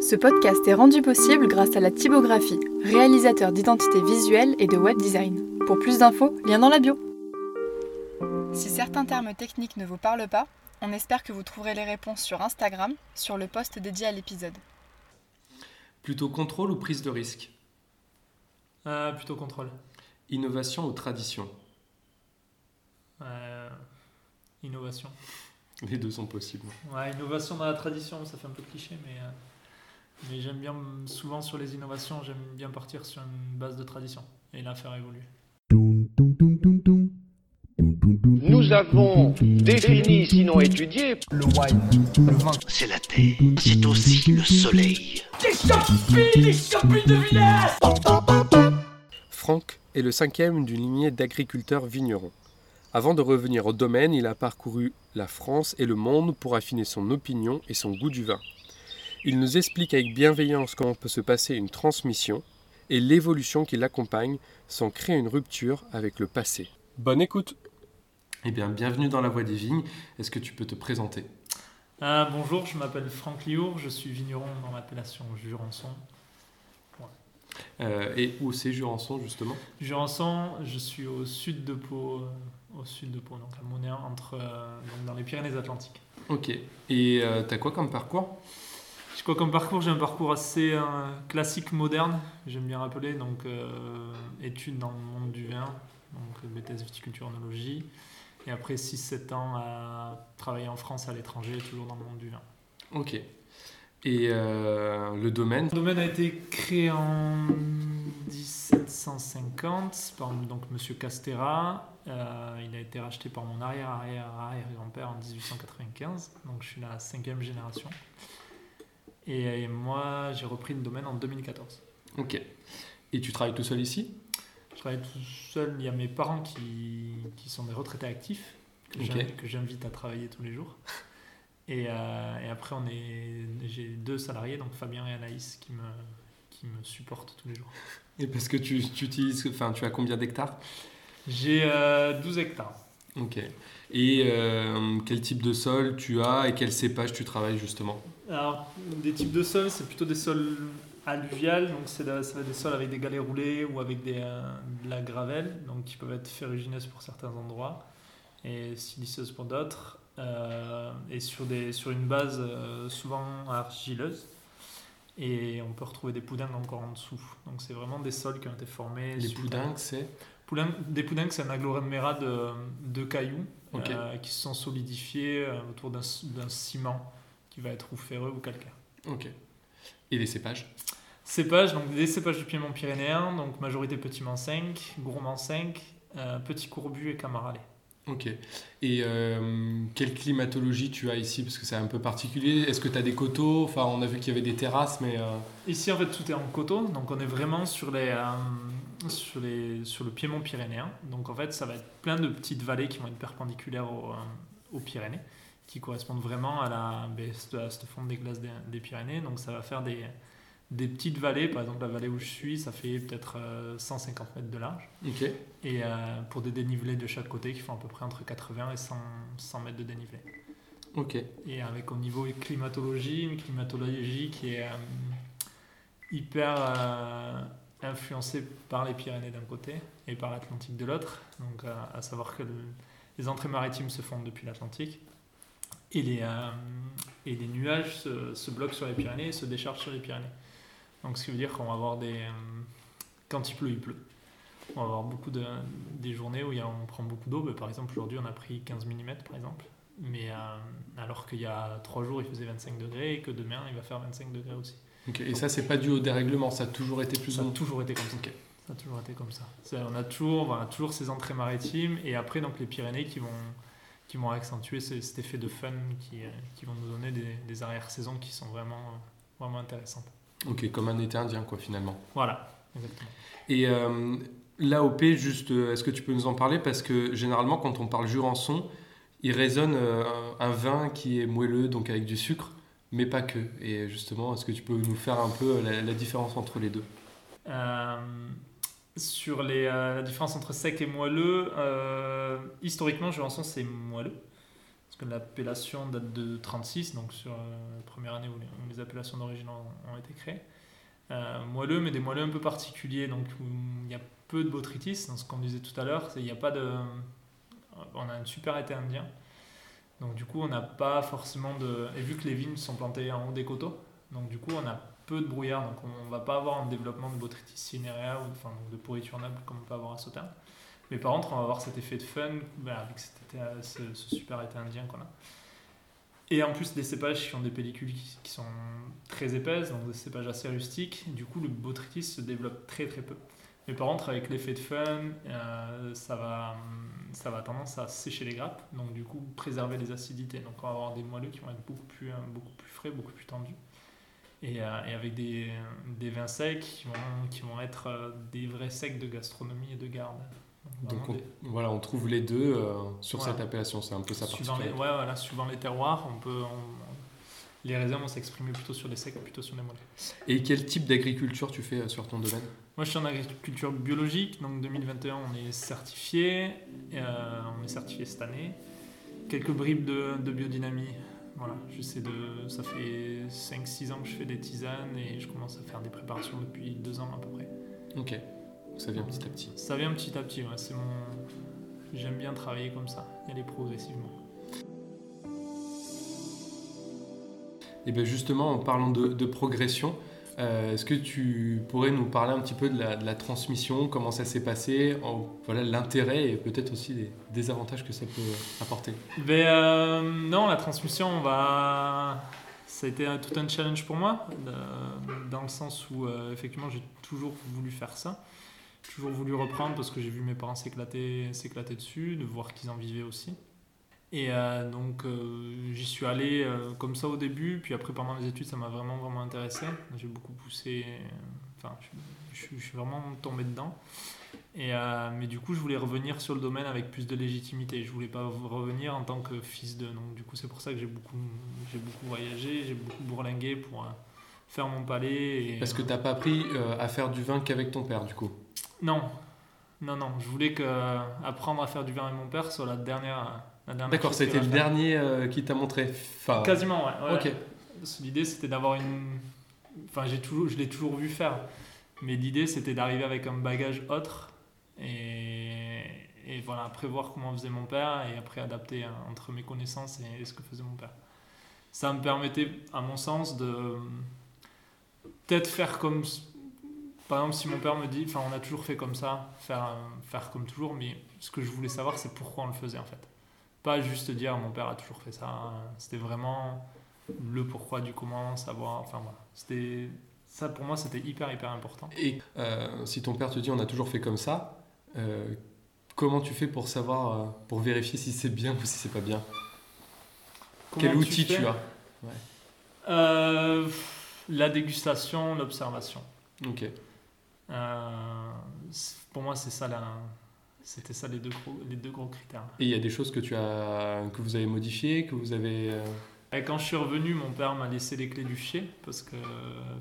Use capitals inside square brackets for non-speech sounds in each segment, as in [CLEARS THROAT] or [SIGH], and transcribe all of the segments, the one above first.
Ce podcast est rendu possible grâce à la typographie, réalisateur d'identité visuelle et de web design. Pour plus d'infos, lien dans la bio. Si certains termes techniques ne vous parlent pas, on espère que vous trouverez les réponses sur Instagram, sur le post dédié à l'épisode. Plutôt contrôle ou prise de risque Euh, plutôt contrôle. Innovation ou tradition Euh, innovation. Les deux sont possibles. Ouais, innovation dans la tradition, ça fait un peu cliché, mais, euh, mais j'aime bien, souvent sur les innovations, j'aime bien partir sur une base de tradition et la faire évoluer. Nous avons défini, sinon étudié, le wine, le vin. C'est la terre, c'est aussi le soleil. Franck est le cinquième d'une lignée d'agriculteurs vignerons. Avant de revenir au domaine, il a parcouru la France et le monde pour affiner son opinion et son goût du vin. Il nous explique avec bienveillance comment peut se passer une transmission et l'évolution qui l'accompagne sans créer une rupture avec le passé. Bonne écoute Eh bien, bienvenue dans la Voie des Vignes. Est-ce que tu peux te présenter? Euh, bonjour, je m'appelle Franck Liour, je suis vigneron dans l'appellation Jurançon. Euh, Et où c'est Jurançon, justement? Jurançon, je suis au sud de Pau, euh, au sud de Pau, donc à Monéen, entre, euh, donc dans les Pyrénées-Atlantiques. Ok. Et euh, t'as quoi comme parcours? Je crois comme parcours, j'ai un parcours assez euh, classique, moderne, j'aime bien rappeler, donc euh, études dans le monde du vin, donc BTS viticulture onologie, et après 6-7 ans à travailler en France, à l'étranger, toujours dans le monde du vin. Ok. Et euh, le domaine? Le domaine a été créé en 1750 par donc Monsieur Castera. Euh, il a été racheté par mon arrière-arrière-arrière-grand-père en 1895, donc je suis la cinquième génération. Et, et moi, j'ai repris le domaine en 2014. Ok. Et tu travailles tout seul ici? Je travaille tout seul. Il y a mes parents qui, qui sont des retraités actifs, que j'invite- à travailler tous les jours. Et, euh, et après, j'ai deux salariés, donc Fabien et Anaïs, qui me, qui me supportent tous les jours. Et parce que tu, tu utilises, enfin, tu as combien d'hectares? J'ai euh, 12 hectares. Ok. Et euh, quel type de sol tu as et quel cépage tu travailles justement? Alors, des types de sols, c'est plutôt des sols alluviales, donc c'est de- des sols avec des galets roulés ou avec des, euh, de la gravelle, donc qui peuvent être ferrugineuses pour certains endroits et siliceuses pour d'autres, euh, et sur, des, sur une base euh, souvent argileuse. Et on peut retrouver des poudingues encore en dessous. Donc c'est vraiment des sols qui ont été formés. Les poudingues, c'est des poudingues, c'est un agglomérat de, de cailloux qui se sont solidifiés autour d'un ciment qui va être ou ferreux ou calcaire. Ok. Et les cépages? Cépages, donc des cépages du Piémont pyrénéen, donc majorité petit Mans 5, gros Mans 5, euh, petit courbu et camaralais. Ok. Et euh, quelle climatologie tu as ici? Parce que c'est un peu particulier. Est-ce que tu as des coteaux? Enfin, on a vu qu'il y avait des terrasses, mais. euh, Ici, en fait, tout est en coteau, donc on est vraiment sur, les, euh, sur, les, sur le Piémont pyrénéen. Donc en fait, ça va être plein de petites vallées qui vont être perpendiculaires au, aux Pyrénées, qui correspondent vraiment à la, à cette fonte des glaces des, des Pyrénées. Donc ça va faire des, des petites vallées, par exemple la vallée où je suis, ça fait peut-être euh, 150 mètres de large. Et euh, pour des dénivelés de chaque côté qui font à peu près entre 80 et 100, 100 mètres de dénivelé. Et avec au niveau climatologie, une climatologie qui est euh, hyper euh, influencée par les Pyrénées d'un côté et par l'Atlantique de l'autre. Donc euh, à savoir que le- les entrées maritimes se font depuis l'Atlantique et les, euh, et les nuages se, se bloquent sur les Pyrénées et se déchargent sur les Pyrénées. Donc ce qui veut dire qu'on va avoir des... euh, quand il pleut, il pleut. On va avoir beaucoup de des journées où il y a- on prend beaucoup d'eau. Ben, par exemple, aujourd'hui, on a pris 15 mm, par exemple. Mais euh, alors qu'il y a 3 jours, il faisait 25 degrés et que demain, il va faire 25 degrés aussi. Et ça, c'est pas dû au dérèglement, ça a toujours été plus Ça ou a moins. toujours été comme ça. Ça a toujours été comme ça. On a toujours, voilà, toujours ces entrées maritimes et après donc les Pyrénées qui vont, qui vont accentuer ce- cet effet de fun qui, euh, qui vont nous donner des, des arrière-saisons qui sont vraiment, euh, vraiment intéressantes. Ok, comme un été indien, quoi, finalement. Voilà, exactement. Et euh, l'AOP, juste, euh, est-ce que tu peux nous en parler? Parce que généralement, quand on parle Jurançon, il résonne euh, un vin qui est moelleux, donc avec du sucre, mais pas que. Et justement, est-ce que tu peux nous faire un peu la, la différence entre les deux? Euh, sur les, euh, la différence entre sec et moelleux, euh, historiquement, Jurançon, c'est moelleux. Ce que l'appellation date de 36, donc sur la première année où les, appellations d'origine ont, été créées. Euh, moelleux, mais des moelleux un peu particuliers, donc où il y a peu de botrytis, dans ce qu'on disait tout à l'heure, il n'y a pas de... On a un super été indien, donc du coup on n'a pas forcément de... Et vu que les vignes sont plantées en haut des coteaux, donc du coup on a peu de brouillard, donc on va pas avoir un développement de botrytis cinerea, ou enfin, de pourriture noble comme on peut avoir à Sauternes. Mais par contre on va avoir cet effet de fun ben, avec cet été- ce, ce super été indien qu'on a. Et en plus des cépages qui ont des pellicules qui, sont très épaisses, donc des cépages assez rustiques, du coup le botrytis se développe très très peu. Mais par contre avec l'effet de fun, euh, ça, va, ça va tendance à sécher les grappes, donc du coup préserver les acidités. Donc on va avoir des moelleux qui vont être beaucoup plus, euh, beaucoup plus frais, beaucoup plus tendus. Et, euh, et avec des, des vins secs qui vont, qui vont être euh, des vrais secs de gastronomie et de garde. Donc on, voilà, on trouve les deux euh, sur Voilà. cette appellation, c'est un peu ça suivant les, ouais, voilà, suivant les terroirs, on peut, on- les raisins vont s'exprimer plutôt sur les secs, plutôt sur les moelleux. Et quel type d'agriculture tu fais sur ton domaine? Moi, je suis en agriculture biologique, donc 2021, on est certifié. euh, on est certifié cette année. Quelques bribes de, de biodynamie. Voilà, j'essaie de. Ça fait 5-6 ans que je fais des tisanes et je commence à faire des préparations depuis 2 ans à peu près. Ok, ça vient petit à petit. Ça vient petit à petit, ouais, c'est mon. J'aime bien travailler comme ça, y aller progressivement. Et bien justement, en parlant de, de progression, euh, est-ce que tu pourrais nous parler un petit peu de la, transmission, comment ça s'est passé, voilà l'intérêt et peut-être aussi les désavantages que ça peut apporter? Ben, euh, non, la transmission, on va. Ça a été tout un challenge pour moi, dans le sens où, euh, effectivement, j'ai toujours voulu faire ça. Toujours voulu reprendre parce que j'ai vu mes parents s'éclater dessus, de voir qu'ils en vivaient aussi. Et euh, donc, euh, j'y suis allé euh, comme ça au début, puis après, pendant les études, ça m'a vraiment, vraiment intéressé. J'ai beaucoup poussé. Enfin, je, je- je suis vraiment tombé dedans. Et, mais du coup, je voulais revenir sur le domaine avec plus de légitimité. Je voulais pas revenir en tant que fils de. Donc, du coup, c'est pour ça que j'ai beaucoup, j'ai beaucoup voyagé, j'ai beaucoup bourlingué pour faire mon palais. Et, Parce que tu n'as pas appris à faire du vin qu'avec ton père, du coup? Non, non, non. Je voulais que apprendre à faire du vin avec mon père soit la dernière. D'accord, c'était le dernier euh, qui t'a montré. Enfin, Quasiment, ouais. ouais. L'idée, c'était d'avoir une. Enfin, j'ai toujours, je l'ai toujours vu faire. Mais l'idée, c'était d'arriver avec un bagage autre et, et voilà, après voir comment faisait mon père et après adapter entre mes connaissances et ce que faisait mon père. Ça me permettait, à mon sens, de peut-être faire comme. Par exemple, si mon père me dit, enfin, on a toujours fait comme ça, faire, faire comme toujours, mais ce que je voulais savoir, c'est pourquoi on le faisait en fait. Pas juste dire, mon père a toujours fait ça. C'était vraiment le pourquoi du comment, savoir. Enfin voilà. C'était ça pour moi, c'était hyper hyper important. Et euh, si ton père te dit on a toujours fait comme ça, euh, comment tu fais pour savoir, euh, pour vérifier si c'est bien ou si c'est pas bien? Quel outil tu, as? Euh, La dégustation, l'observation. Ok. Pour moi, c'est ça la. C'était ça les deux gros, les deux gros critères. Et il y a des choses que tu as, que vous avez modifiées, que vous avez. euh, Et quand je suis revenu, mon père m'a laissé les clés du fichier parce que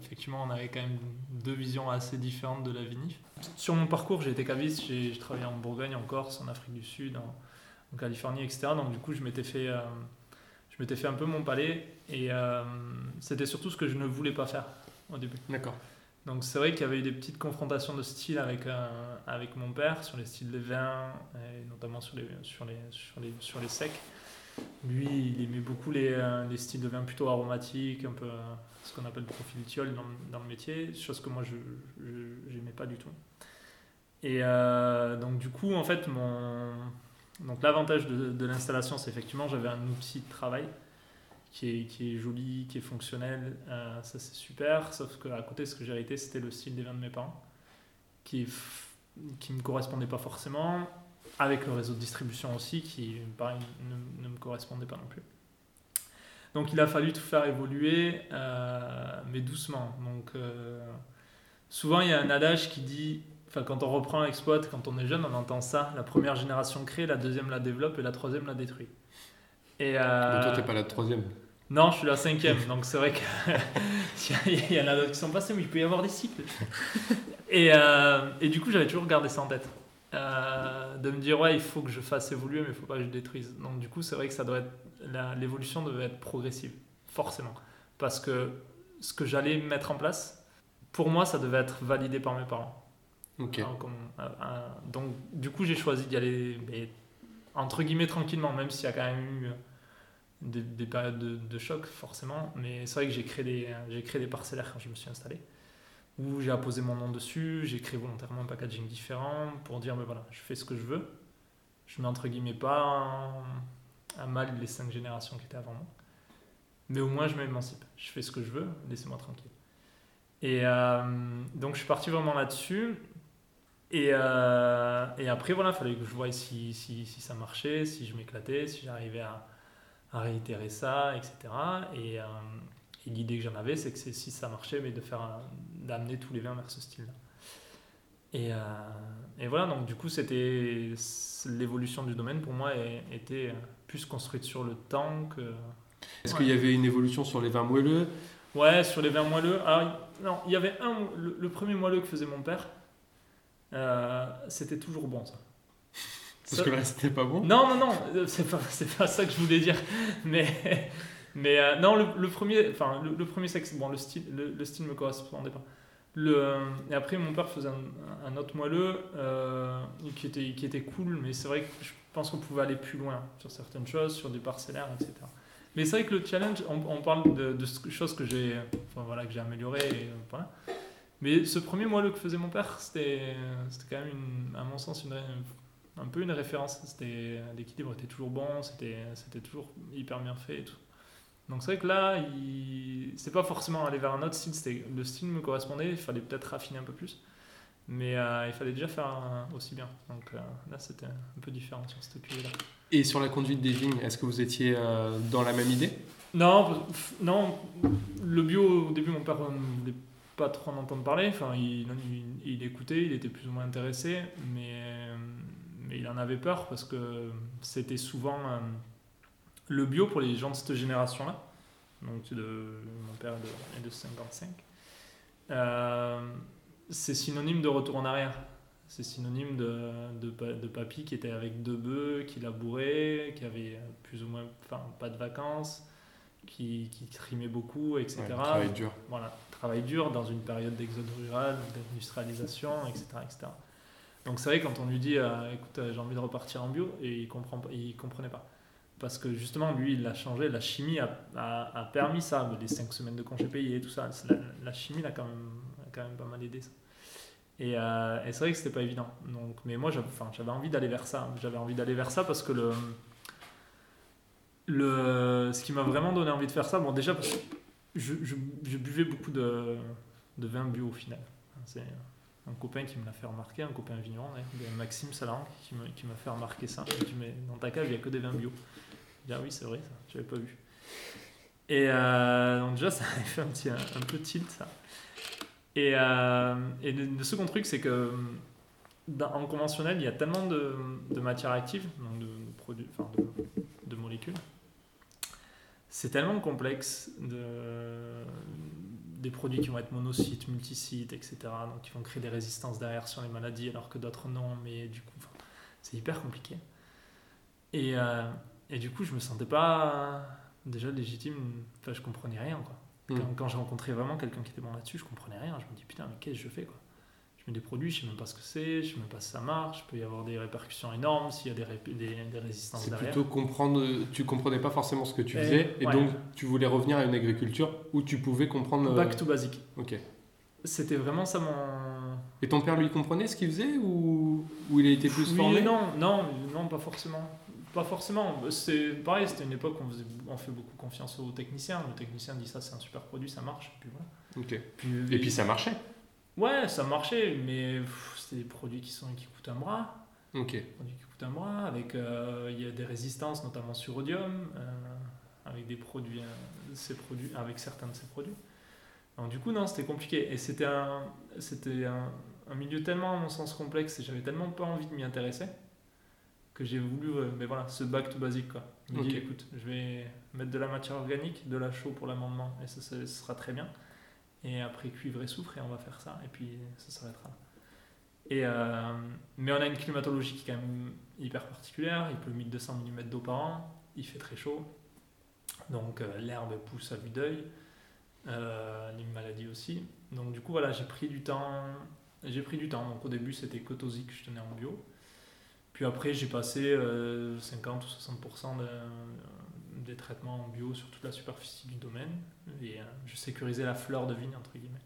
effectivement, on avait quand même deux visions assez différentes de la vinif. Sur mon parcours, j'ai été caviste, j'ai j'ai travaillé en Bourgogne, en Corse, en Afrique du Sud, en, en Californie, etc. Donc du coup, je m'étais fait, euh, je m'étais fait un peu mon palais et euh, c'était surtout ce que je ne voulais pas faire au début. D'accord. Donc c'est vrai qu'il y avait eu des petites confrontations de style avec, euh, avec mon père sur les styles de vin, et notamment sur les, sur, les, sur, les, sur les secs. Lui, il aimait beaucoup les, euh, les styles de vin plutôt aromatiques, un peu euh, ce qu'on appelle le profil tiol dans, dans le métier, chose que moi je n'aimais pas du tout. Et euh, donc du coup, en fait, mon... l'avantage de, de l'installation, c'est effectivement j'avais un outil de travail qui est, qui est joli, qui est fonctionnel, euh, ça c'est super, sauf qu'à côté ce que j'ai hérité c'était le style des vins de mes parents, qui, qui me correspondait pas forcément, avec le réseau de distribution aussi, qui ne, me correspondait pas non plus. Donc il a fallu tout faire évoluer, euh, mais doucement. Donc euh, souvent il y a un adage qui dit, enfin quand on reprend l'exploit, quand on est jeune, on entend ça, la première génération crée, la deuxième la développe et la troisième la détruit. Et, euh, Mais toi, t'es pas la troisième. non, je suis la cinquième, donc c'est vrai qu'il [LAUGHS] y en a d'autres qui sont passés, mais il peut y avoir des cycles. Et, euh, et du coup, j'avais toujours gardé ça en tête. euh, de me dire ouais il faut que je fasse évoluer mais il faut pas que je détruise donc du coup c'est vrai que ça doit être l'évolution devait être progressive forcément parce que ce que j'allais mettre en place pour moi ça devait être validé par mes parents. Hein, comme, euh, donc du coup j'ai choisi d'y aller entre guillemets tranquillement même s'il y a quand même eu des, des périodes de, choc forcément. Mais c'est vrai que j'ai créé des parcellaires quand je me suis installé où j'ai apposé mon nom dessus j'ai créé volontairement un packaging différent pour dire mais voilà je fais ce que je veux. Je mets entre guillemets pas à mal les cinq générations qui étaient avant moi. Mais au moins je m'émancipe. Je fais ce que je veux. Laissez-moi tranquille. Et euh, donc je suis parti vraiment là-dessus et, euh, et après, voilà, il fallait que je voie si, si, si ça marchait, si je m'éclatais, si j'arrivais à, à réitérer ça, etc. Et, euh, et l'idée que j'en avais, c'est que c'est- si ça marchait, mais de faire d'amener tous les vins vers ce style-là. Et, euh, et voilà, donc du coup, c'était l'évolution du domaine pour moi était plus construite sur le temps que. Est-ce Ouais. qu'il y avait une évolution sur les vins moelleux? Ouais, sur les vins moelleux. Alors, non, il y avait un, le, le premier moelleux que faisait mon père. Euh, c'était toujours bon ça. Parce Ça- que là, c'était pas bon. Non, non, non, euh, c'est pas, pas ça que je voulais dire. Mais, mais euh, non, le, le premier, enfin, le, le premier sexe, bon, le style, le, le style me correspondait pas. Le, et après, mon père faisait un, un autre moelleux euh, qui, était, qui était cool, mais c'est vrai que je pense qu'on pouvait aller plus loin sur certaines choses, sur des parcellaires, etc. Mais c'est vrai que le challenge, on, on parle de, choses que j'ai enfin, voilà, améliorées. et, voilà. Mais ce premier moelleux que faisait mon père, c'était quand même, une- à mon sens, une, un peu une référence. L'équilibre était toujours bon, c'était toujours hyper bien fait et tout. Donc c'est vrai que là, il c'est pas forcément aller vers un autre style. Le style me correspondait, il fallait peut-être raffiner un peu plus, mais euh, il fallait déjà faire un- aussi bien. Donc euh, là, c'était un peu différent sur cette cuvée-là. Et sur la conduite des vignes, est-ce que vous étiez euh, dans la même idée? Non, non, le bio au début, mon père pas trop en entendre parler. Enfin, il, il, il écoutait, il était plus ou moins intéressé, mais, mais il en avait peur parce que c'était souvent euh, le bio pour les gens de cette génération-là. Donc, de, mon père est de, est de 55. euh, c'est synonyme de retour en arrière. C'est synonyme de, de, de papy qui était avec deux bœufs, qui labourait, qui avait plus ou moins enfin, pas de vacances, qui, qui trimait beaucoup, etc. Ouais, travail dur. Voilà, travail dur dans une période d'exode rural, d'industrialisation, etc., etc. Donc c'est vrai quand on lui dit euh, écoute euh, j'ai envie de repartir en bio et il comprend pas- il comprenait pas parce que justement lui il l'a changé la chimie a, a, a permis ça les cinq semaines de congés payés tout ça la, la chimie l'a quand même a quand même pas mal aidé ça et, euh, et c'est vrai que c'était pas évident donc mais moi j'avais envie d'aller vers ça j'avais envie d'aller vers ça parce que le le ce qui m'a vraiment donné envie de faire ça bon déjà parce que je, je, buvais beaucoup de, de vin bio au final c'est un copain qui me l'a fait remarquer, un copain vigneron, d'ailleurs, Maxime Salaran, qui m'a fait remarquer ça. Il dit, mais dans ta cave, il n'y a que des vins bio. Je dis, ah oui, c'est vrai, ça, je n'avais pas vu. Et euh, donc, déjà, [LAUGHS] ça avait fait un, petit, un, peu tilt, ça. Et, euh, et le, second truc, c'est que en conventionnel, il y a tellement de, de matières actives, donc de produits, enfin de, de molécules. C'est tellement complexe de, des produits qui vont être monocytes, multisites, etc. Donc qui vont créer des résistances derrière sur les maladies alors que d'autres non, mais du coup, enfin, c'est hyper compliqué. Et, euh, et du coup, je me sentais pas déjà légitime, enfin, je comprenais rien quoi. Quand, Mm. quand j'ai rencontré vraiment quelqu'un qui était bon là-dessus, je comprenais rien. Je me dis putain, mais qu'est-ce que je fais quoi? Mets des produits, je sais même pas ce que c'est, je sais même pas si ça marche, il peut y avoir des répercussions énormes s'il y a des, ré- des, des résistances C'est derrière. plutôt comprendre, tu comprenais pas forcément ce que tu Eh, faisais, et ouais. donc tu voulais revenir à une agriculture où tu pouvais comprendre. euh, Back to basic. Ok. C'était vraiment ça mon, Et ton père lui comprenait ce qu'il faisait ou, ou il a été plus Oui formé? et non, non, non, pas forcément. Pas forcément. C'est pareil, c'était une époque où on, faisait- on fait beaucoup confiance aux techniciens. Le technicien dit ça, c'est un super produit, ça marche. Puis voilà. Puis, Et puis ça marchait. Ouais, ça marchait, mais c'était des produits qui, sont, qui coûtent un bras. Ok. Des produits qui coûtent un bras. Avec, euh, il y a des résistances, notamment sur rhodium, euh, avec des produits, euh, ces produits, avec certains de ces produits. Donc du coup, non, c'était compliqué. Et c'était un, c'était un, un milieu tellement, à mon sens, complexe et j'avais tellement pas envie de m'y intéresser que j'ai voulu, mais voilà, ce back to basic quoi. Je me dis, écoute, je vais mettre de la matière organique, de la chaux pour l'amendement et ça, ça, ce sera très bien. Et après cuivre et soufre et on va faire ça et puis ça s'arrêtera. Et, euh, mais on a une climatologie qui est quand même hyper particulière. Il pleut 1200 mm d'eau par an, il fait très chaud. Donc euh, l'herbe pousse à vue d'œil, euh, les maladies aussi. Donc du coup voilà, j'ai pris du temps. J'ai pris du temps. Donc au début c'était que que je tenais en bio. Puis après j'ai passé 50 ou 60% de, des traitements en bio sur toute la superficie du domaine. Et je sécurisais la fleur de vigne entre guillemets.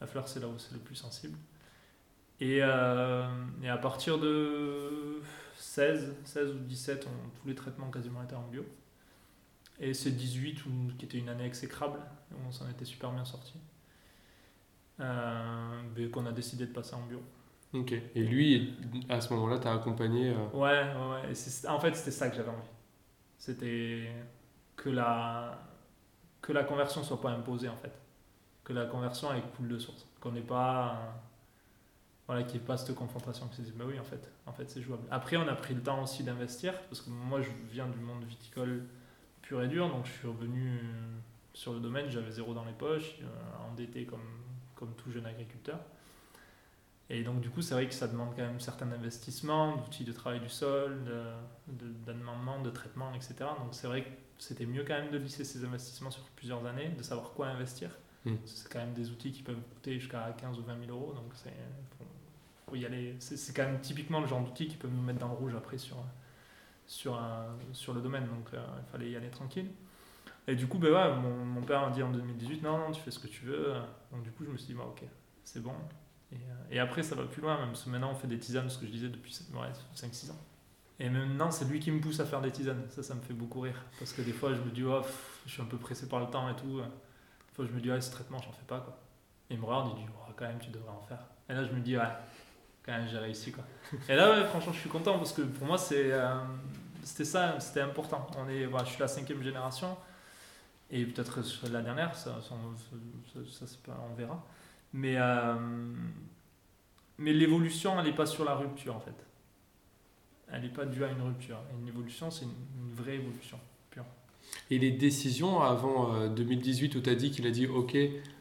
La fleur c'est là où c'est le plus sensible. Et, euh, et, à partir de 16, 16 ou 17, on, tous les traitements quasiment étaient en bio. Et c'est 18, qui était une année exécrable, on s'en était super bien sorti. Euh, qu'on a décidé de passer en bio. Ok. Et lui, à ce moment-là, t'as accompagné euh, Ouais, ouais. Et en fait, c'était ça que j'avais envie. C'était que la, que la conversion soit pas imposée, en fait. Que la conversion, elle coule de source. Qu'on n'ait pas voilà, qu'il n'y ait pas cette confrontation. Que bah oui, en fait, en fait c'est jouable. Après, on a pris le temps aussi d'investir, parce que moi, je viens du monde viticole pur et dur, donc je suis revenu sur le domaine, j'avais zéro dans les poches, euh, endetté comme, comme tout jeune agriculteur. Et donc, du coup, c'est vrai que ça demande quand même certains investissements, d'outils de travail du sol, d'amendement, de, de, traitement, etc. Donc, c'est vrai que c'était mieux quand même de lisser ces investissements sur plusieurs années, de savoir quoi investir. Hmm. C'est quand même des outils qui peuvent coûter jusqu'à 15 ou 20 000 euros, donc c'est faut y aller. C'est quand même typiquement le genre d'outil qui peut nous mettre dans le rouge après sur, sur, sur le domaine. Donc euh, il fallait y aller tranquille. Et du coup, ben ouais, mon, mon, père m'a dit en 2018 non, non, tu fais ce que tu veux. Donc du coup, je me suis dit bah, ok, c'est bon. Et, euh, et, après, ça va plus loin, même parce que maintenant on fait des tisanes, ce que je disais depuis ouais, 5-6 ans. Et maintenant, c'est lui qui me pousse à faire des tisanes. Ça, ça me fait beaucoup rire. Parce que des fois, je me dis, oh, je suis un peu pressé par le temps et tout. Des fois, je me dis, ouais, ce traitement, j'en fais pas. Quoi. Et il me regarde, il dit, oh, quand même, tu devrais en faire. Et là, je me dis, ouais, quand même j'ai réussi quoi. [LAUGHS] Et là franchement je suis content parce que pour moi c'est euh, c'était ça, c'était important. On est, voilà, je suis la cinquième génération et peut-être la dernière, ça, ça, ça, on verra. Mais, euh, mais l'évolution elle n'est pas sur la rupture en fait. Elle n'est pas due à une rupture. Une évolution c'est une, vraie évolution pure. Et les décisions avant 2018 euh, où tu as dit qu'il a dit ok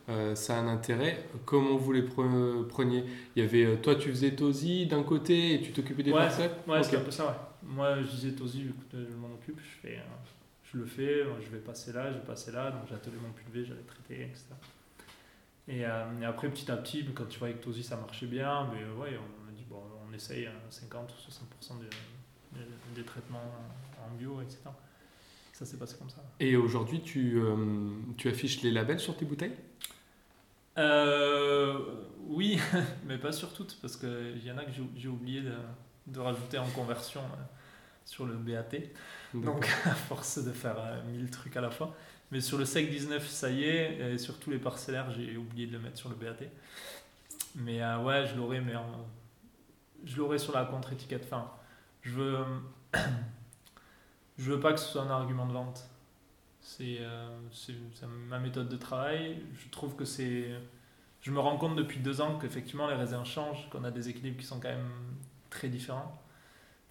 euh, ça a un intérêt. Comment vous les preniez? Il y avait, toi tu faisais Tosi d'un côté et tu t'occupais des ouais, parcelles Ouais, c'est un peu ça, ouais. Moi je disais Tosi, je m'en occupe, je, fais, je le fais, je vais passer là, je vais passer là, donc j'attelais mon pulvé, j'allais traiter, etc. Et, euh, et, après petit à petit, quand tu vois avec Tosi ça marchait bien, mais ouais, on a dit bon, on essaye 50 ou 60% des traitements en bio, etc. Ça s'est passé comme ça. Et aujourd'hui, tu, tu affiches les labels sur tes bouteilles? Euh, Oui, [LAUGHS] mais pas sur toutes, parce qu'il y en a que j'ai oublié de, de, rajouter en conversion euh, sur le BAT. Donc, [LAUGHS] à force de faire euh, mille trucs à la fois. Mais sur le SEC 19, ça y est, et sur tous les parcellaires, j'ai oublié de le mettre sur le BAT. Mais euh, ouais, je l'aurai, mais je l'aurai sur la contre-étiquette. Enfin, je veux, [CLEARS THROAT] je veux pas que ce soit un argument de vente. Euh, c'est ma méthode de travail. Je trouve que c'est. Je me rends compte depuis deux ans qu'effectivement les raisins changent, qu'on a des équilibres qui sont quand même très différents.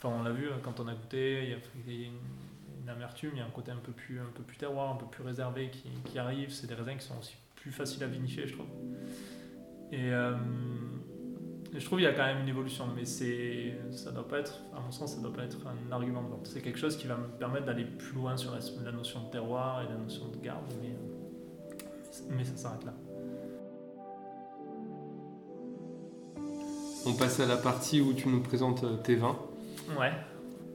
Enfin, on l'a vu hein, quand on a goûté, il y a une, amertume, il y a un côté un peu plus, un peu plus terroir, un peu plus réservé qui, qui arrive. C'est des raisins qui sont aussi plus faciles à vinifier, je trouve. Et. Euh, je trouve qu'il y a quand même une évolution, mais c'est, ça doit pas être, à mon sens, ça doit pas être un argument de vente. C'est quelque chose qui va me permettre d'aller plus loin sur la, notion de terroir et la notion de garde, mais, mais ça s'arrête là. On passe à la partie où tu nous présentes euh, tes vins. Ouais.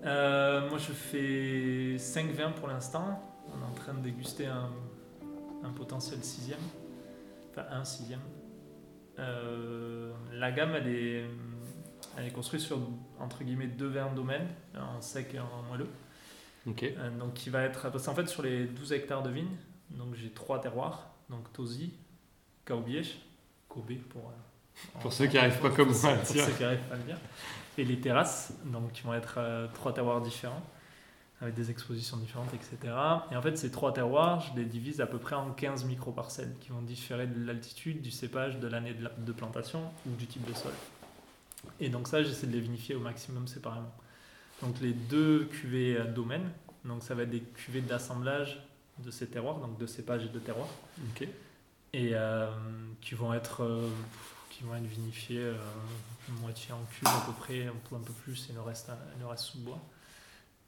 Euh, moi, je fais 5 vins pour l'instant. On est en train de déguster un, un potentiel sixième. Enfin, un sixième. Euh, la gamme, elle est, elle est construite sur, entre guillemets, deux verres domaines, un sec et un moelleux. Euh, donc, qui va être. Parce qu'en fait, sur les 12 hectares de vignes, donc j'ai trois terroirs. Donc, Tosi, Kaobiech, Kobe pour. Euh, [LAUGHS] pour ceux qui n'arrivent pas comme moi à. Pour ceux qui n'arrivent pas à le dire. Et les terrasses, donc qui vont être trois terroirs différents avec des expositions différentes, etc. Et en fait, ces trois terroirs, je les divise à peu près en 15 micro-parcelles qui vont différer de l'altitude, du cépage, de l'année de, plantation ou du type de sol. Et donc ça, j'essaie de les vinifier au maximum séparément. Donc les deux cuvées domaines, donc ça va être des cuvées d'assemblage de ces terroirs, donc de cépage et de terroir. Ok. Et euh, qui vont être... Euh, qui vont être vinifiés euh, moitié en cube à peu près, un peu, plus, et le reste, le reste sous bois.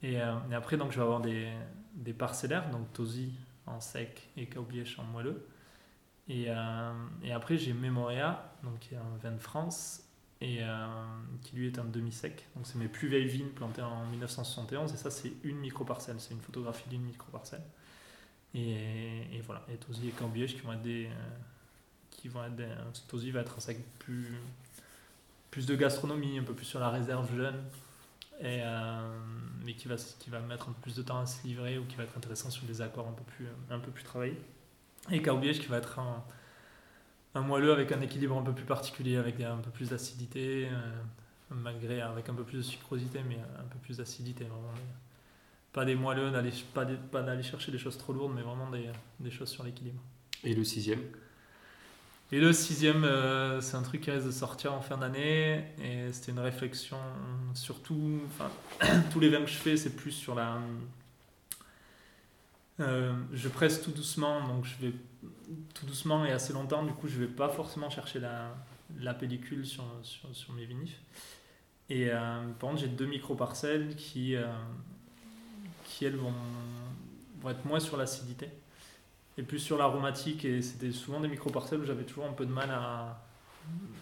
Et, euh, et après, donc, je vais avoir des, des parcellaires, donc Tosi en sec et Kaubièche en moelleux. Et, euh, et après, j'ai Memoria, donc qui est un vin de France, et euh, qui lui est un demi-sec. Donc, c'est mes plus vieilles vignes plantées en 1971, et ça, c'est une micro-parcelle, c'est une photographie d'une micro-parcelle. Et, voilà, et Tosi et Kaubièche qui vont être des. Euh, qui vont être va être un sec plus, plus de gastronomie, un peu plus sur la réserve jeune et, euh, mais qui va, qui va mettre un peu plus de temps à se livrer ou qui va être intéressant sur des accords un peu plus, un peu plus travaillés. Et Carbiège qui va être un, un moelleux avec un équilibre un peu plus particulier, avec un peu plus d'acidité, euh, malgré avec un peu plus de sucrosité, mais un peu plus d'acidité. Vraiment pas des moelleux, pas d'aller chercher des choses trop lourdes, mais vraiment des, des choses sur l'équilibre. Et le sixième? Et le sixième, euh, c'est un truc qui risque de sortir en fin d'année. Et c'était une réflexion, surtout, enfin, [CLEARS THROAT] tous les vins que je fais, c'est plus sur la. Euh, je presse tout doucement, donc je vais tout doucement et assez longtemps. Du coup, je vais pas forcément chercher la, la pellicule sur, sur, sur mes vinifs. Et euh, par contre, j'ai deux micro-parcelles qui, qui, elles, vont, vont être moins sur l'acidité et plus sur l'aromatique. Et c'était souvent des micro-parcelles où j'avais toujours un peu de mal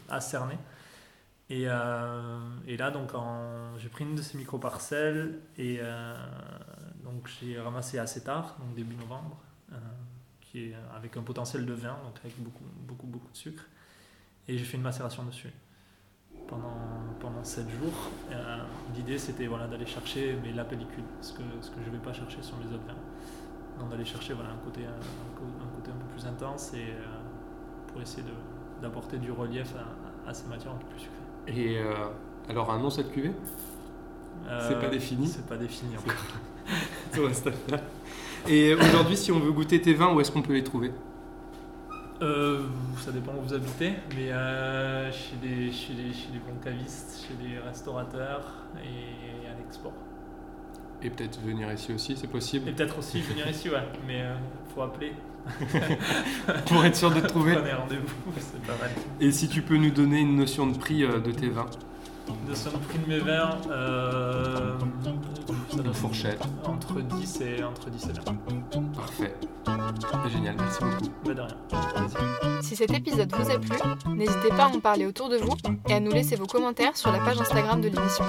à, cerner. Et, euh, et là, donc, j'ai pris une de ces micro-parcelles et euh, donc j'ai ramassé assez tard, donc début novembre, euh, qui est avec un potentiel de vin, donc avec beaucoup, beaucoup, beaucoup de sucre. Et j'ai fait une macération dessus pendant, pendant 7 jours. L'idée, c'était voilà, d'aller chercher mais, la pellicule, ce que, ce que je ne vais pas chercher sur les autres vins. D'aller chercher voilà, un, côté, un, côté un peu plus intense et euh, pour essayer d'apporter du relief à, à ces matières un peu plus sucrées. Et euh, alors, un nom cette cuvée? C'est pas défini C'est pas défini encore. [LAUGHS] Et aujourd'hui, si on veut goûter tes vins, où est-ce qu'on peut les trouver? Euh, ça dépend où vous habitez, mais euh, chez, des, chez, des, chez des bons cavistes, chez des restaurateurs et à l'export. Et peut-être venir ici aussi, c'est possible Et peut-être aussi venir ici, ouais, mais euh, faut appeler. [LAUGHS] Pour être sûr de te trouver. Prenez rendez-vous, c'est pas mal. Et si tu peux nous donner une notion de prix euh, de tes vins De son prix de mes verres, euh, ça doit Une fourchette. entre 10 et entre 10 et 20. Parfait. C'est génial, merci beaucoup. Bah de rien. Si cet épisode vous a plu, n'hésitez pas à en parler autour de vous et à nous laisser vos commentaires sur la page Instagram de l'émission.